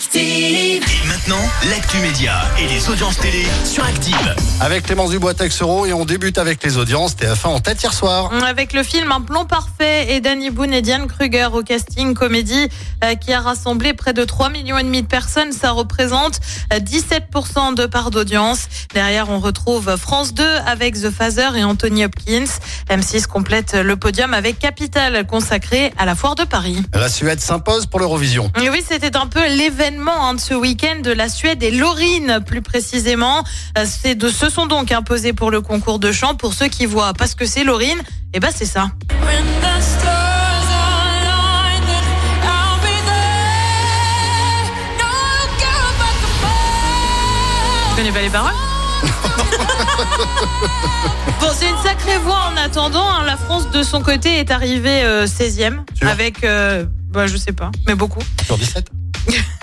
Active. Et maintenant, l'actu média et les audiences télé sur Active. Avec Clémence Dubois Texero et on débute avec les audiences TF1 en tête hier soir. Avec le film Un plan parfait et Danny Boone et Diane Kruger au casting comédie euh, qui a rassemblé près de 3 millions et demi de personnes. Ça représente euh, 17% de part d'audience. Derrière, on retrouve France 2 avec The Phaser et Anthony Hopkins. M6 complète le podium avec Capital consacré à la foire de Paris. La Suède s'impose pour l'Eurovision. Oui, c'était un peu l'événement hein, de ce week-end de la Suède et Lorine, plus précisément. Euh, C'est de se sont donc imposés pour le concours de chant. Pour ceux qui voient pas ce que c'est Lorine, et ben c'est ça. Tu connais pas les paroles? Bon, c'est une sacrée voix en attendant. hein. La France, de son côté, est arrivée euh, 16e. Sûr Avec, euh, bah, je sais pas, mais beaucoup. Sur 17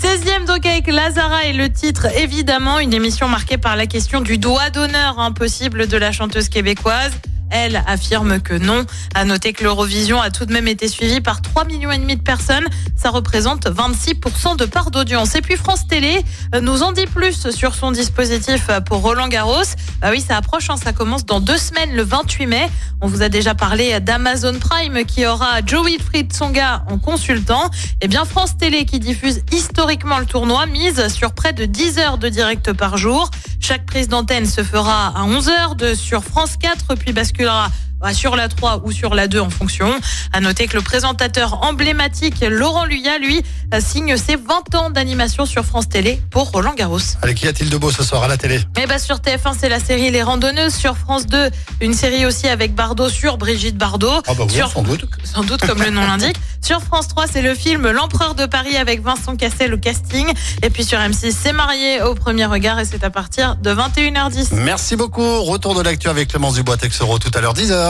16e donc avec Lazara et le titre évidemment une émission marquée par la question du doigt d'honneur impossible de la chanteuse québécoise. Elle affirme que non. À noter que l'Eurovision a tout de même été suivi par 3 millions et demi de personnes. Ça représente 26% de part d'audience. Et puis France Télé euh, nous en dit plus sur son dispositif euh, pour Roland Garros. Bah oui, ça approche, hein, ça commence dans deux semaines, le 28 mai. On vous a déjà parlé d'Amazon Prime qui aura Joe Wilfried Tsonga en consultant. Eh bien, France Télé qui diffuse historiquement le tournoi mise sur près de 10 heures de direct par jour. Chaque prise d'antenne se fera à 11 heures de sur France 4 puis basculera sur la 3 ou sur la 2 en fonction. À noter que le présentateur emblématique Laurent Luyat, lui, euh, signe ses 20 ans d'animation sur France Télé pour Roland Garros. Allez, qu'y a-t-il de beau ce soir à la télé? Et bah sur TF1, c'est la série Les Randonneuses. Sur France 2, une série aussi avec Bardot sur Brigitte Bardot. Ah bah oui, sur... sans doute. Sans doute, comme le nom l'indique. Sur France 3, c'est le film L'Empereur de Paris avec Vincent Cassel au casting. Et puis sur M6, c'est Marié au premier regard et c'est à partir de 21h10. Merci beaucoup. Retour de l'actu avec Clémence Dubois Texero tout à l'heure 10h.